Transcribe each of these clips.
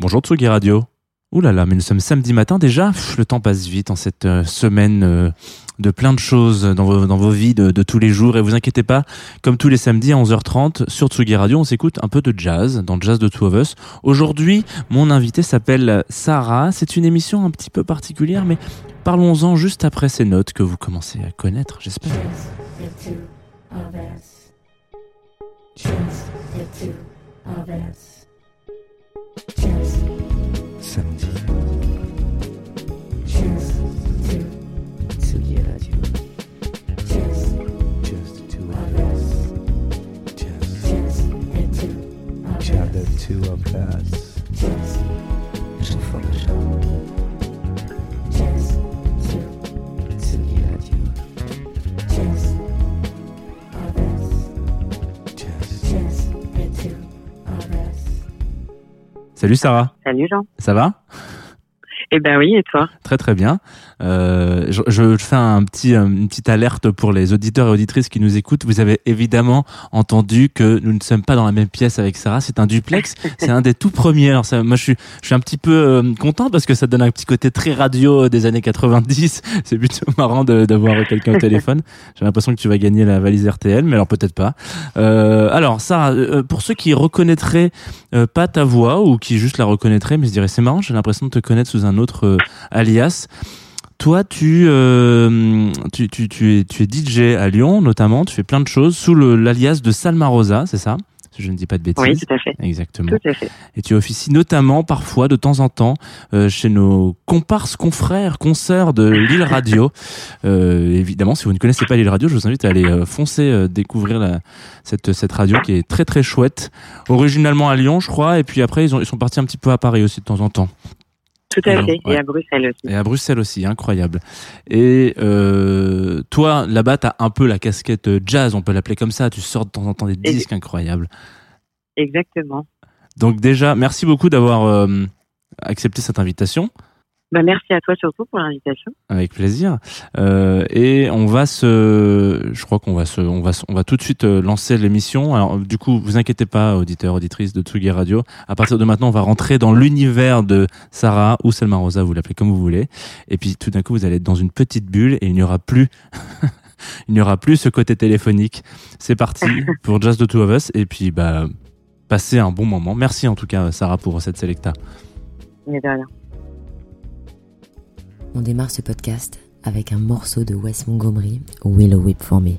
Bonjour Tsugi Radio. Ouh là mais nous sommes samedi matin déjà. le temps passe vite en cette euh, semaine euh, de plein de choses dans vos, vies de, tous les jours. Et vous inquiétez pas, comme tous les samedis à 11h30 sur Tsugi Radio, on s'écoute un peu de jazz, dans Jazz de Two of Us. Aujourd'hui, mon invité s'appelle Sarah. C'est une émission un petit peu particulière, mais parlons-en juste après ces notes que vous commencez à connaître, j'espère. Two of us. Salut Sarah. Salut Jean. Ça va? Eh ben oui, et toi? Très très bien. Euh, je, je, fais un petit, une petite alerte pour les auditeurs et auditrices qui nous écoutent. Vous avez évidemment entendu que nous ne sommes pas dans la même pièce avec Sarah. C'est un duplex. C'est un des tout premiers. Alors ça, moi, je suis, je suis un petit peu euh, content parce que ça donne un petit côté très radio des années 90. C'est plutôt marrant d'avoir quelqu'un au téléphone. J'ai l'impression que tu vas gagner la valise RTL, mais alors peut-être pas. Euh, alors Sarah, euh, pour ceux qui reconnaîtraient euh, pas ta voix ou qui juste la reconnaîtraient, mais se diraient c'est marrant, j'ai l'impression de te connaître sous un autre alias. Toi, euh, tu, tu, tu, es, tu es DJ à Lyon, notamment. Tu fais plein de choses sous l'alias de Salma Rosa, c'est ça? Si je ne dis pas de bêtises. Oui, tout à fait. Exactement. Tout à fait. Et tu officies notamment, parfois, de temps en temps, euh, chez nos comparses, confrères, consoeurs de Lille Radio. Euh, évidemment, si vous ne connaissez pas Lille Radio, je vous invite à aller foncer découvrir la, cette, cette radio qui est très très chouette. Originalement à Lyon, je crois, et puis après, ils, ont, ils sont partis un petit peu à Paris aussi de temps en temps. Tout à fait. Et à Bruxelles aussi. Et à Bruxelles aussi, incroyable. Et euh, toi, là-bas, tu as un peu la casquette jazz, on peut l'appeler comme ça. Tu sors de temps en temps des disques incroyables. Exactement. Donc déjà, merci beaucoup d'avoir euh, accepté cette invitation. Bah, merci à toi surtout pour l'invitation. Avec plaisir. Euh, et on va se, je crois qu'on va se, on va, on va tout de suite euh, lancer l'émission. Alors du coup, vous inquiétez pas, auditeurs, auditrices de Tsugi Radio. À partir de maintenant, on va rentrer dans l'univers de Sarah ou Selma Rosa, vous l'appelez comme vous voulez. Et puis tout d'un coup, vous allez être dans une petite bulle et il n'y aura plus. il n'y aura plus ce côté téléphonique. C'est parti pour Just the Two of Us. Et puis, bah, passez un bon moment. Merci en tout cas, Sarah, pour cette sélecta. Mais de rien. On démarre ce podcast avec un morceau de Wes Montgomery, Willow Whip for Me.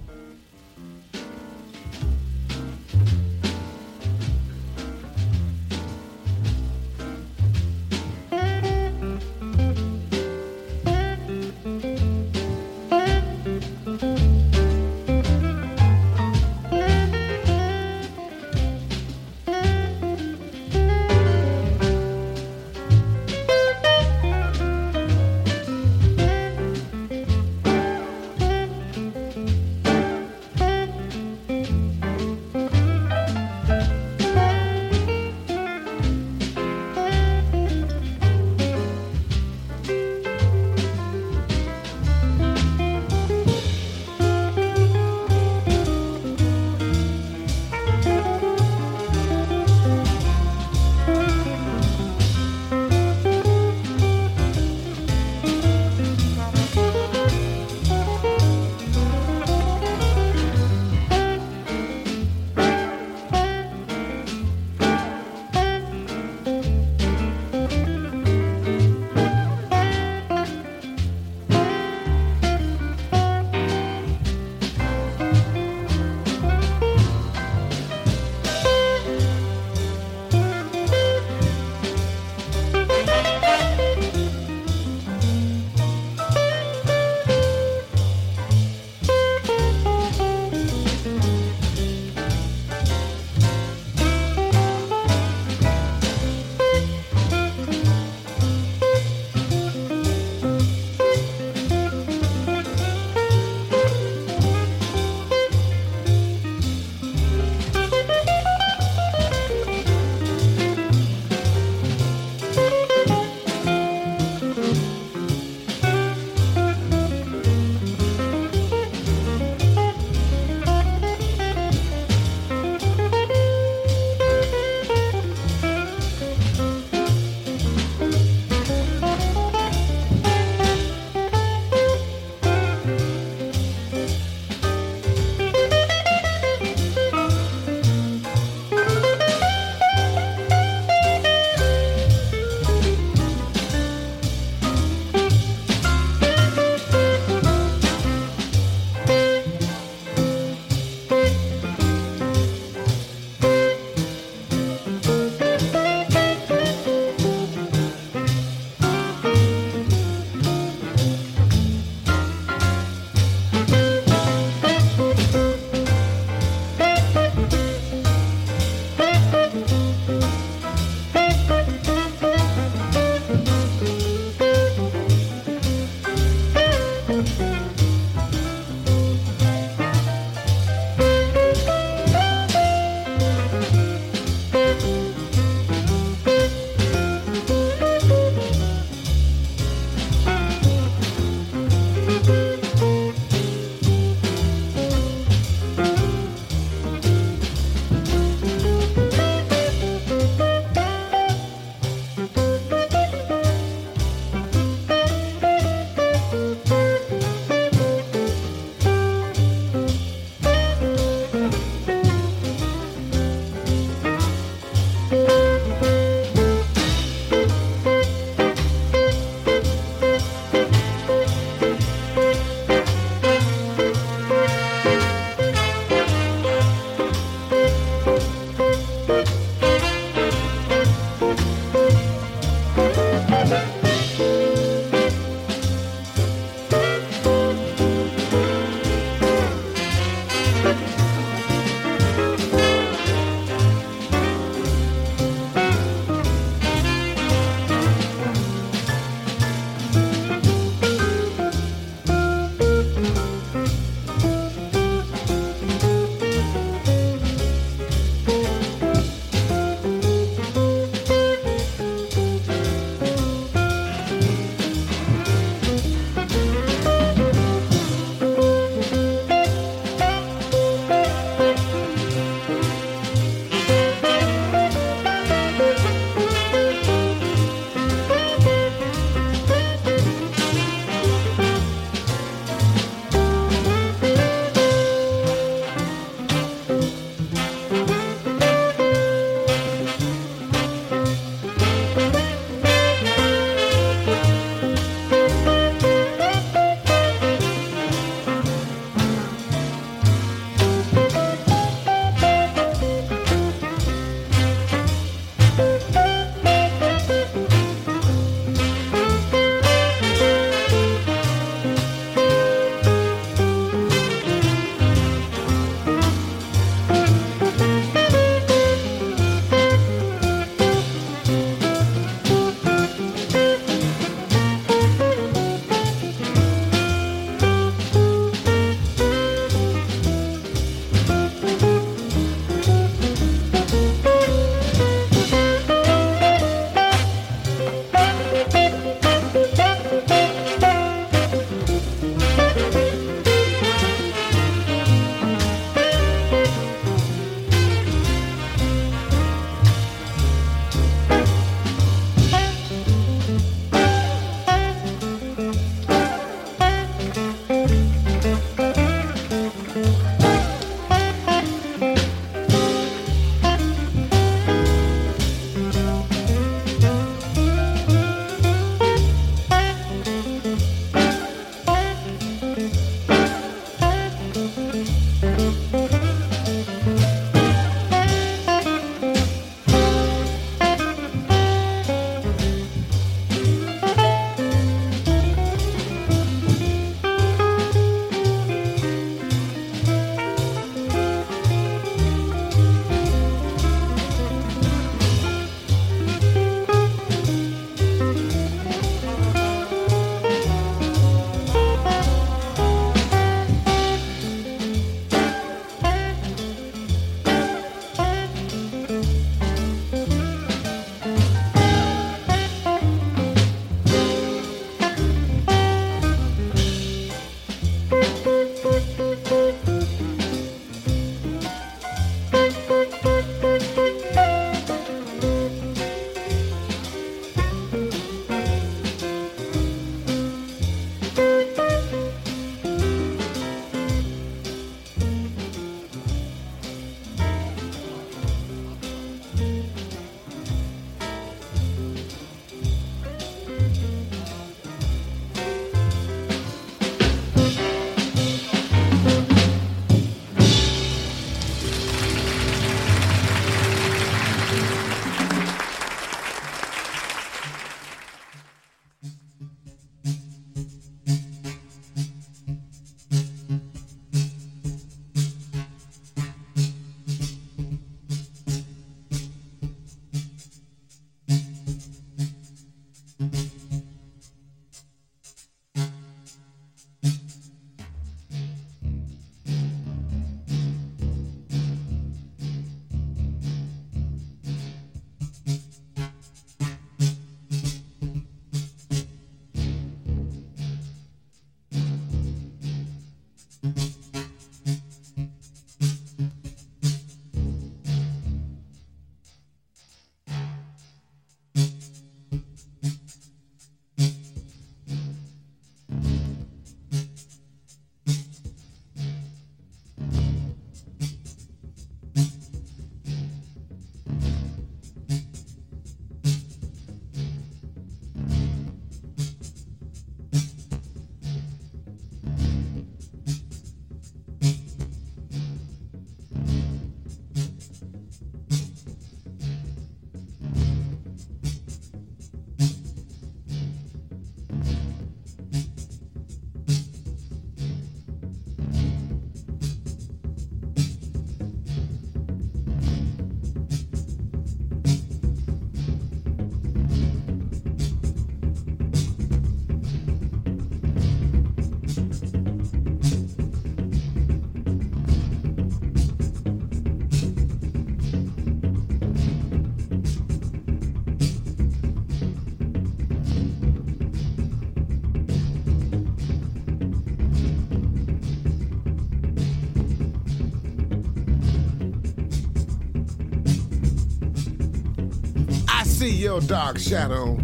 Your dark shadow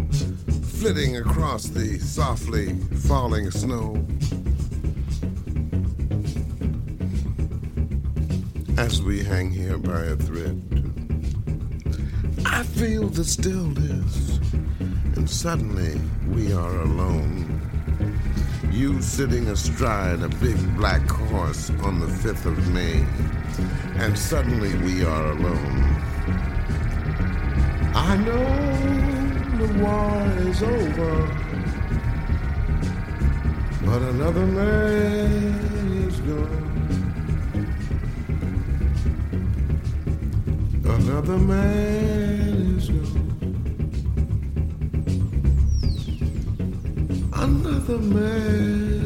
flitting across the softly falling snow. As we hang here by a thread, I feel the stillness, and suddenly we are alone. You sitting astride a big black horse on the 5th of May, and suddenly we are alone. I know war is over, but another man is gone. Another man is gone. Another man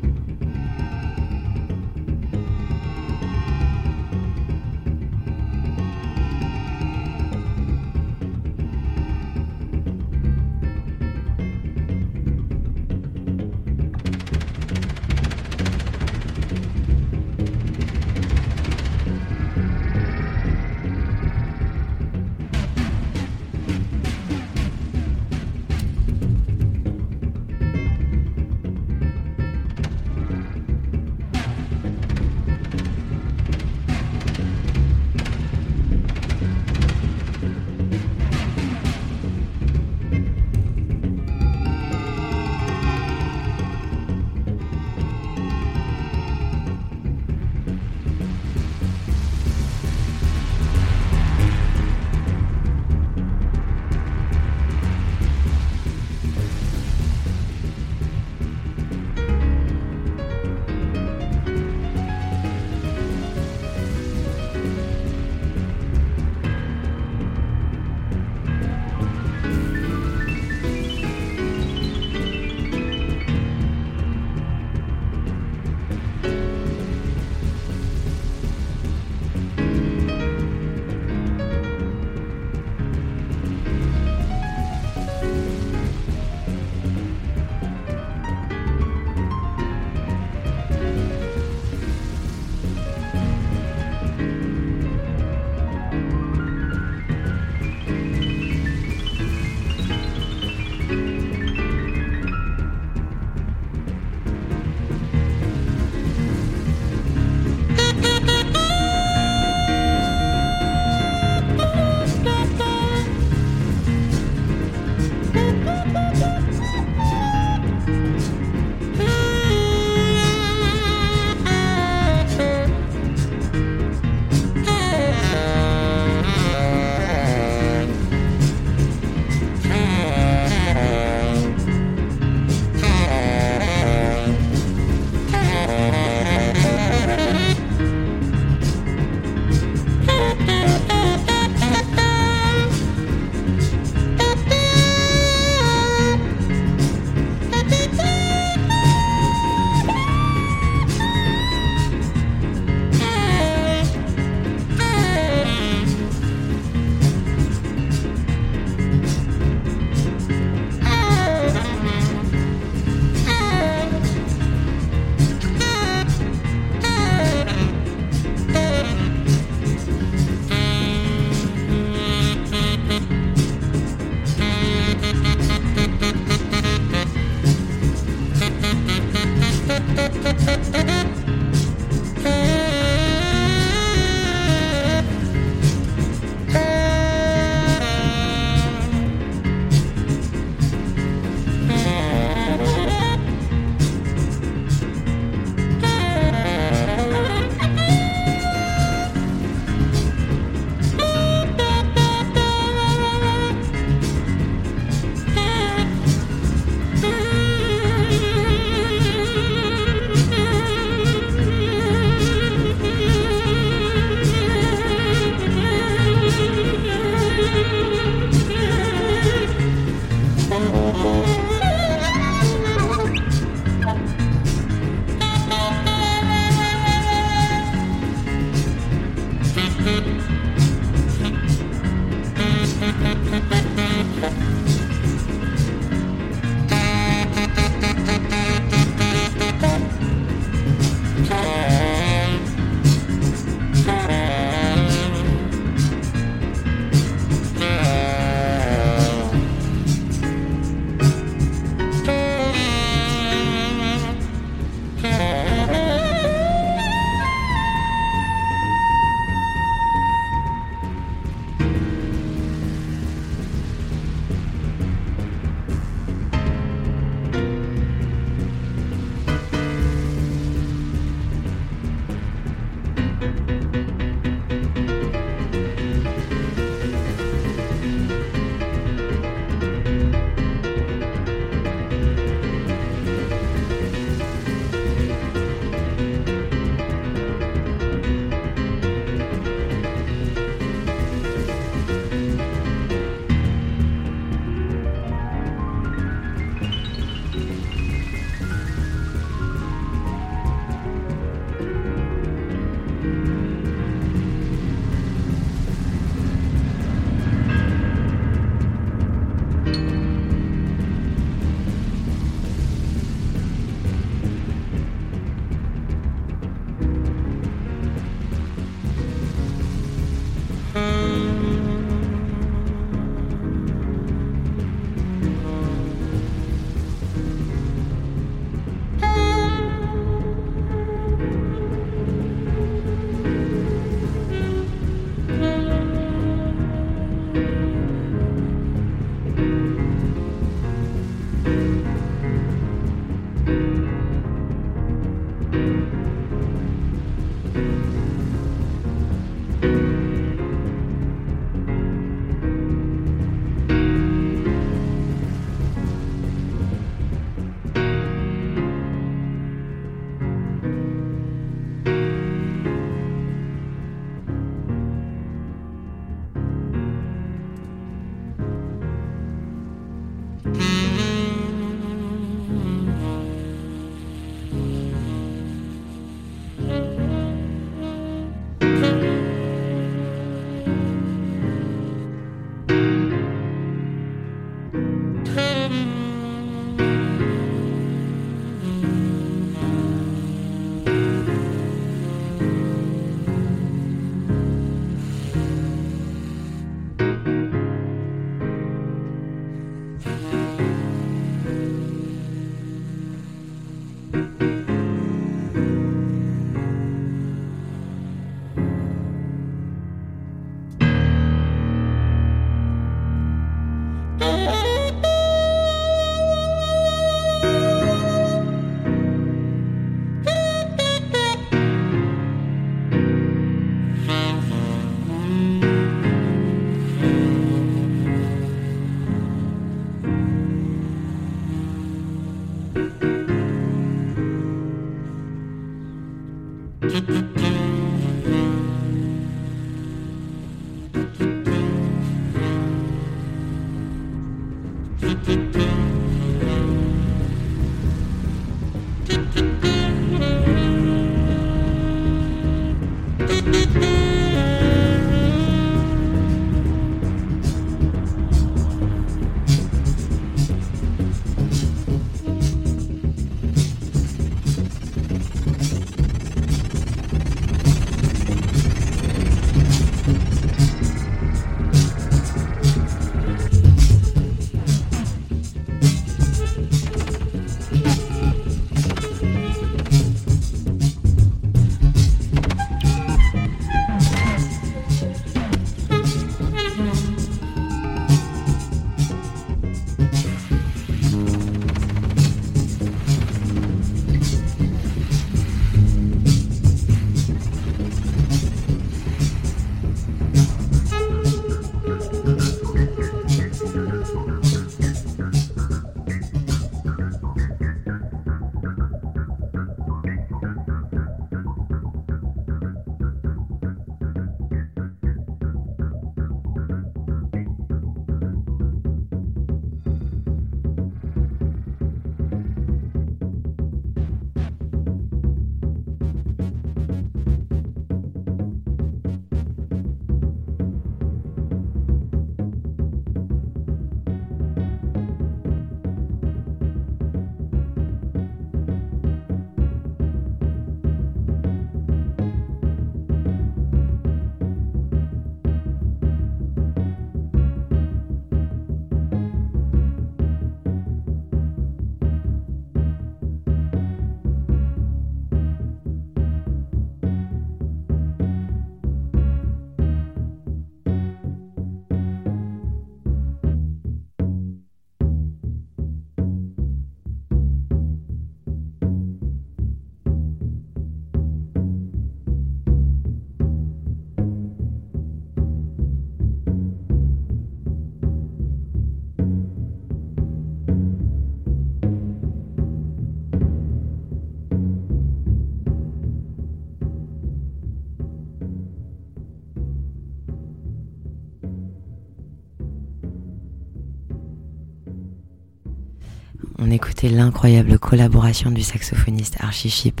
Écoutait l'incroyable collaboration du saxophoniste Archie Sheep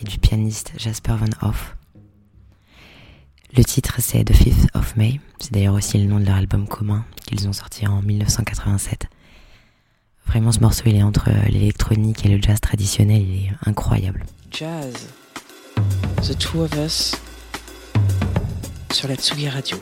et du pianiste Jasper Van Hoff. Le titre c'est The Fifth of May, c'est d'ailleurs aussi le nom de leur album commun qu'ils ont sorti en 1987. Vraiment ce morceau il est entre l'électronique et le jazz traditionnel, il est incroyable. Jazz, The Two of Us, sur la Tsugi Radio.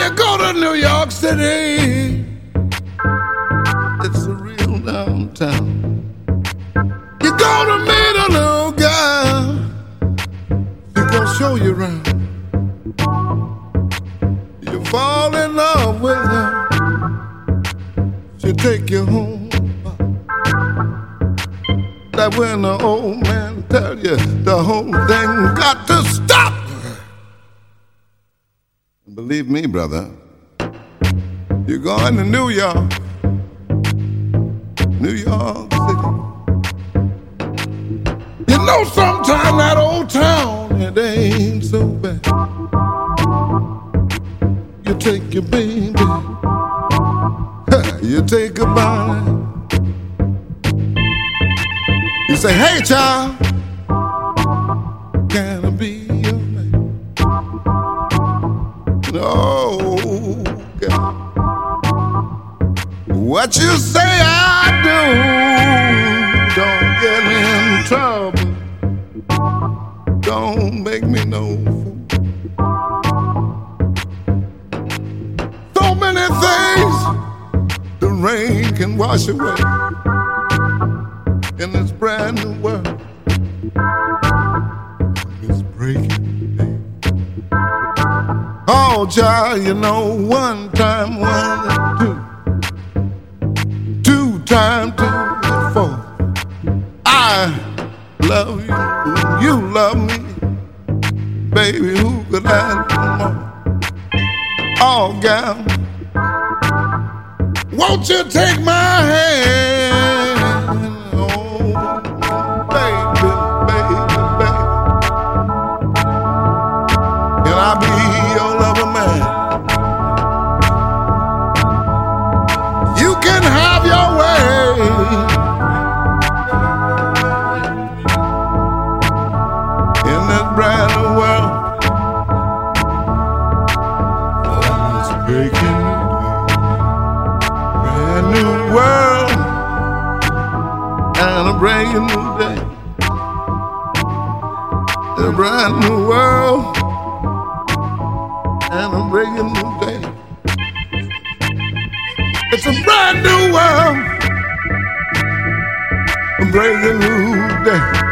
you go to New York City. brother. You're going to New York. time to look for. I love you, you love me, baby. Who could I more? Oh, gal, won't you take my hand? a new day in a brand new world and a brand new day. It's a brand new world, a brand new day.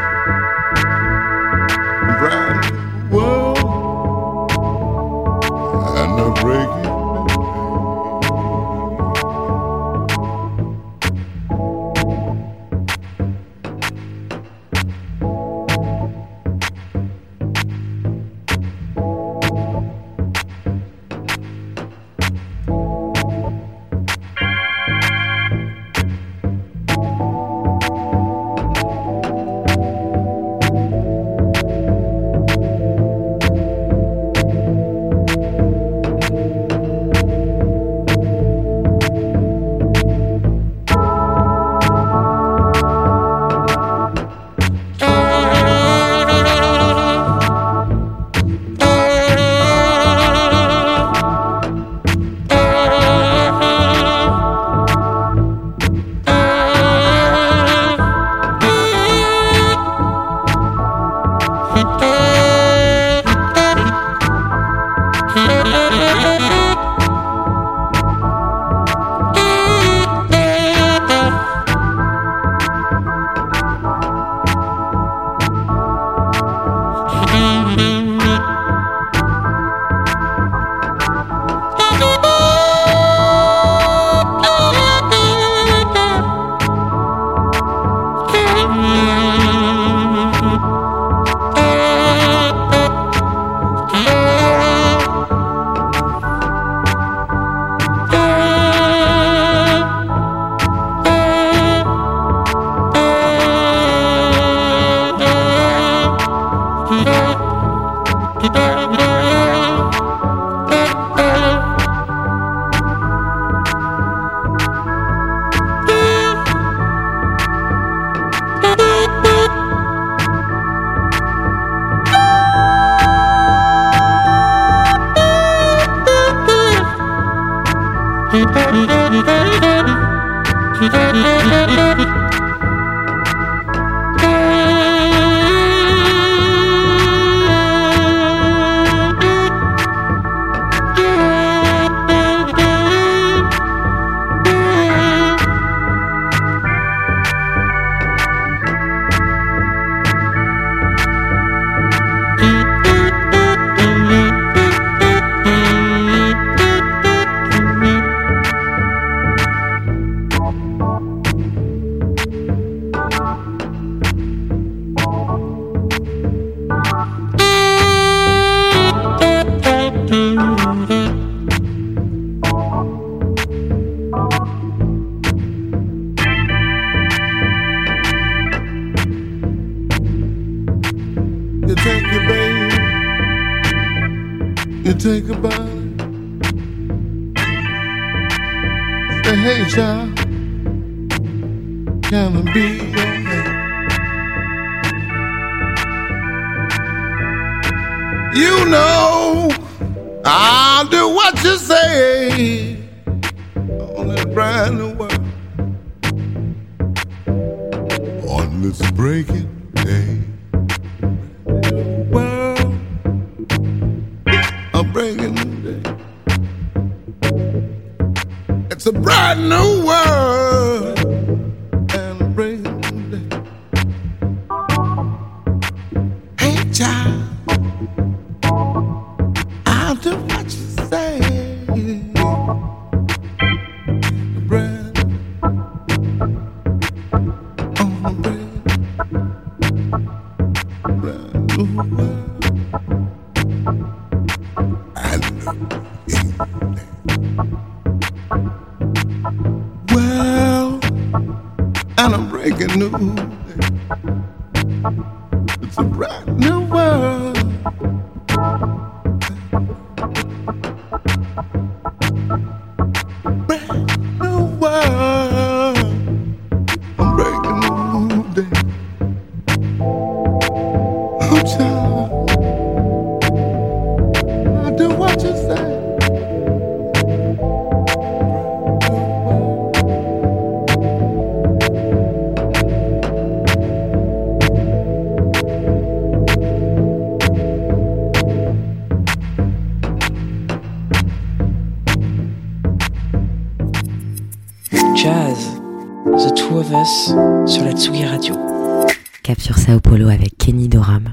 Sao Paulo avec Kenny Doram.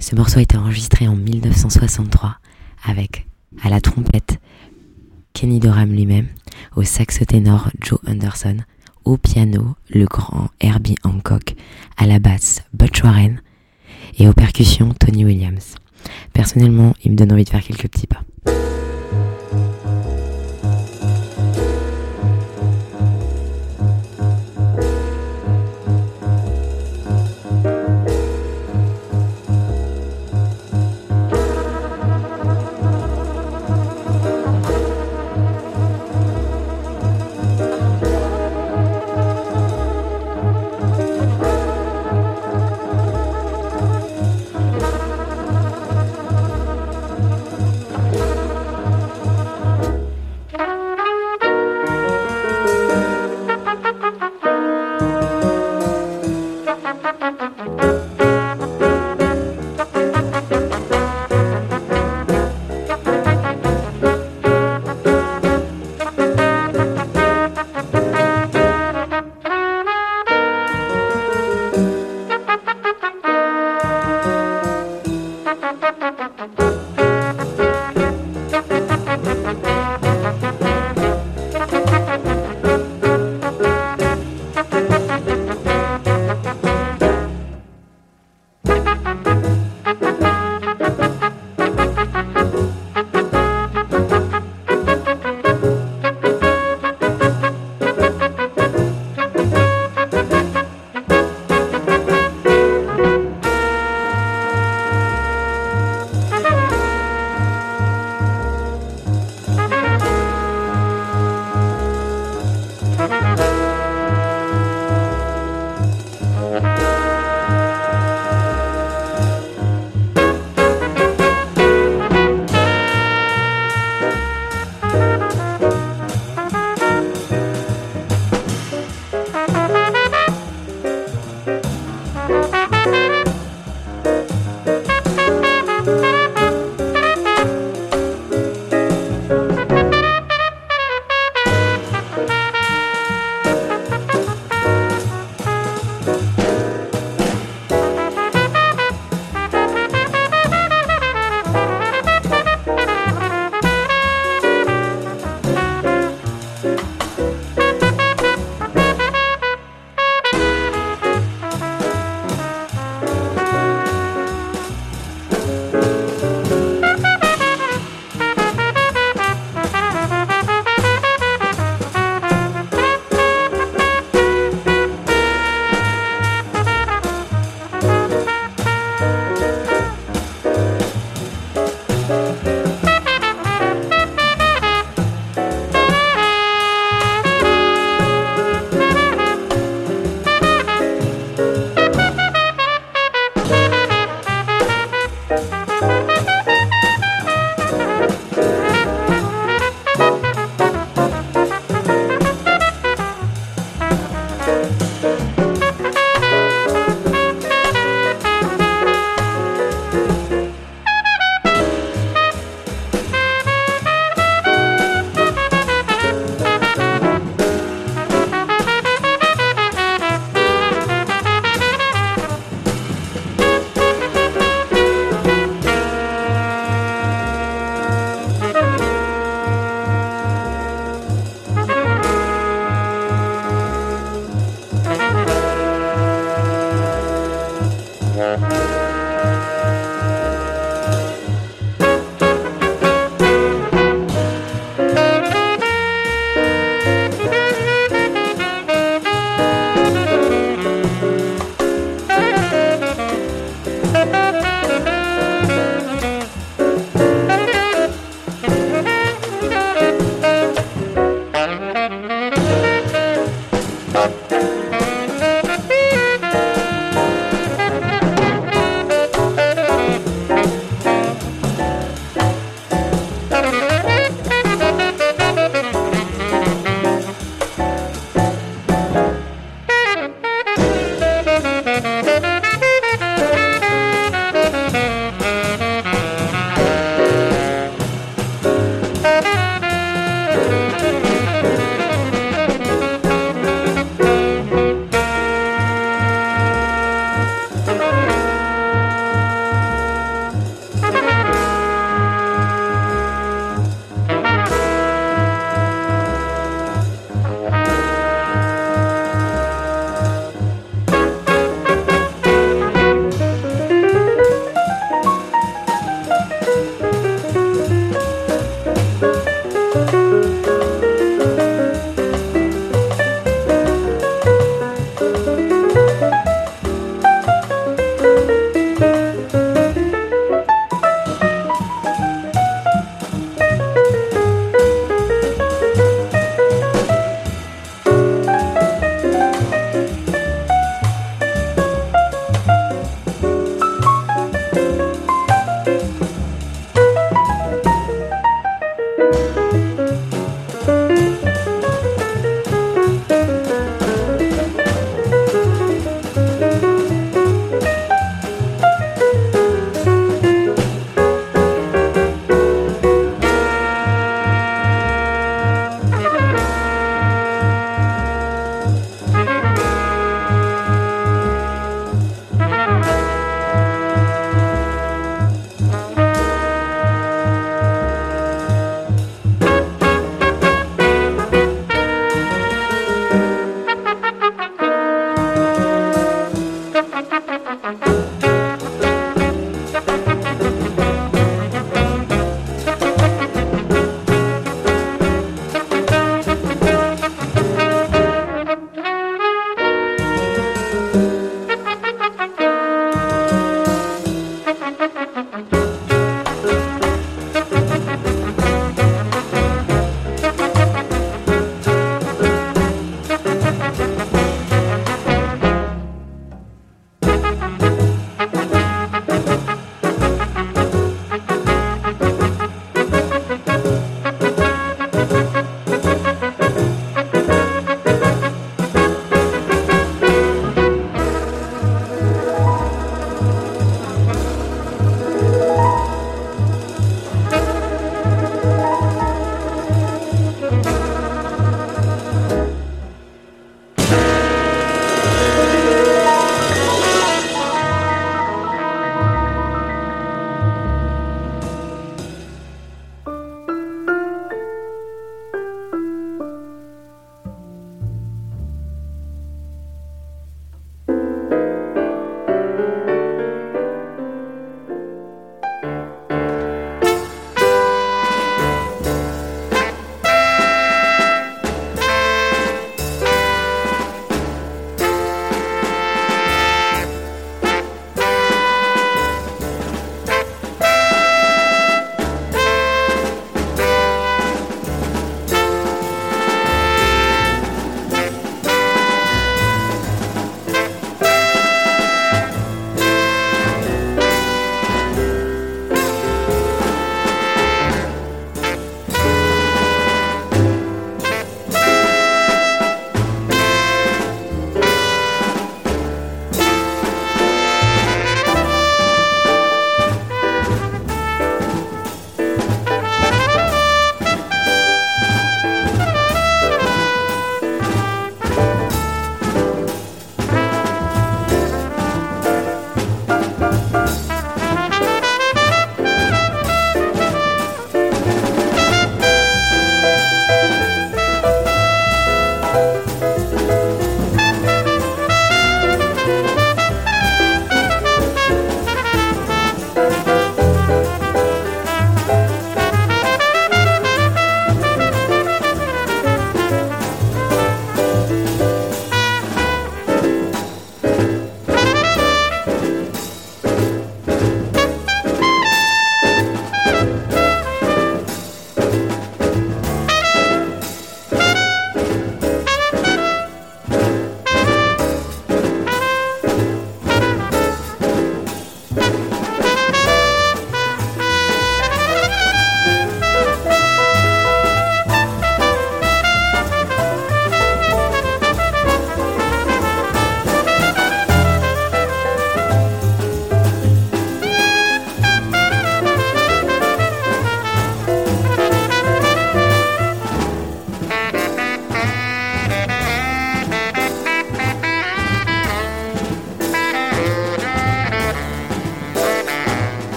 Ce morceau a été enregistré en 1963 avec, à la trompette, Kenny Doram lui-même, au saxo ténor Joe Anderson, au piano le grand Herbie Hancock, à la basse Butch Warren et aux percussions Tony Williams. Personnellement, il me donne envie de faire quelques petits pas.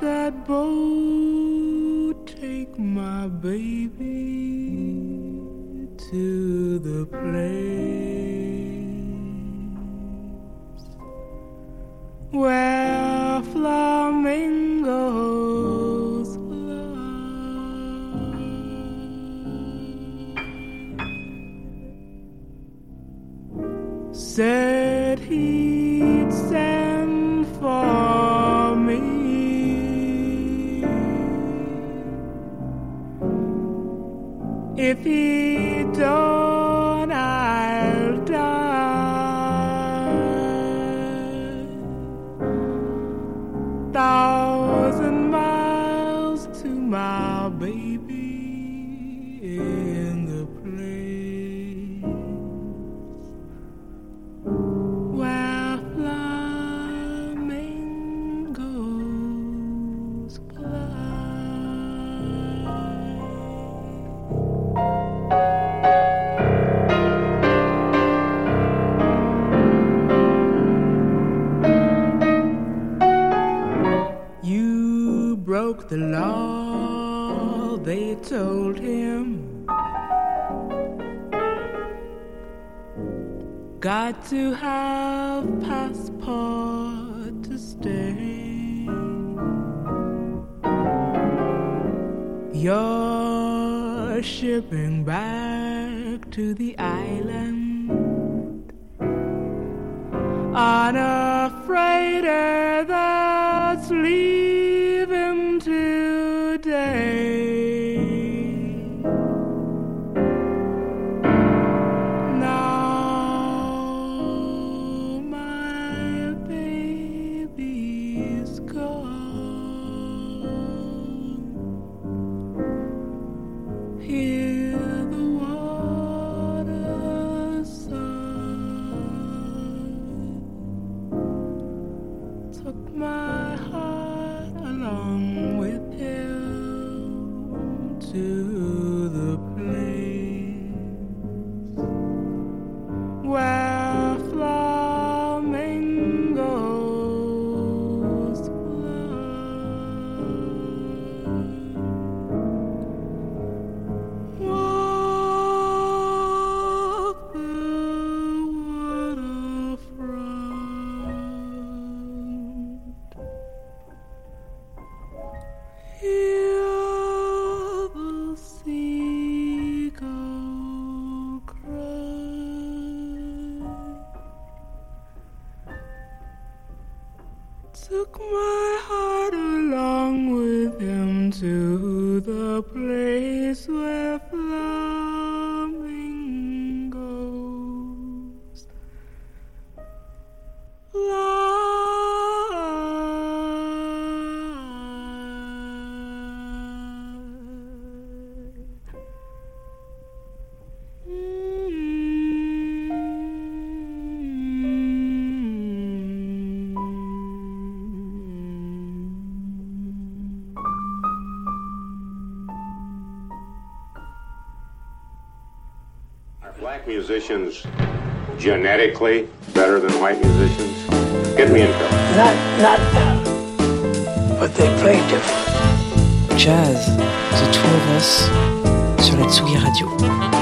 That boat take my baby to the place where flamingos If he Got to have passport to stay. You're shipping back to the island on a freighter musicians genetically better than white musicians? Get me into it. Not, not better, but they play different. Jazz, The Two of Us, sur la Tsugi Radio.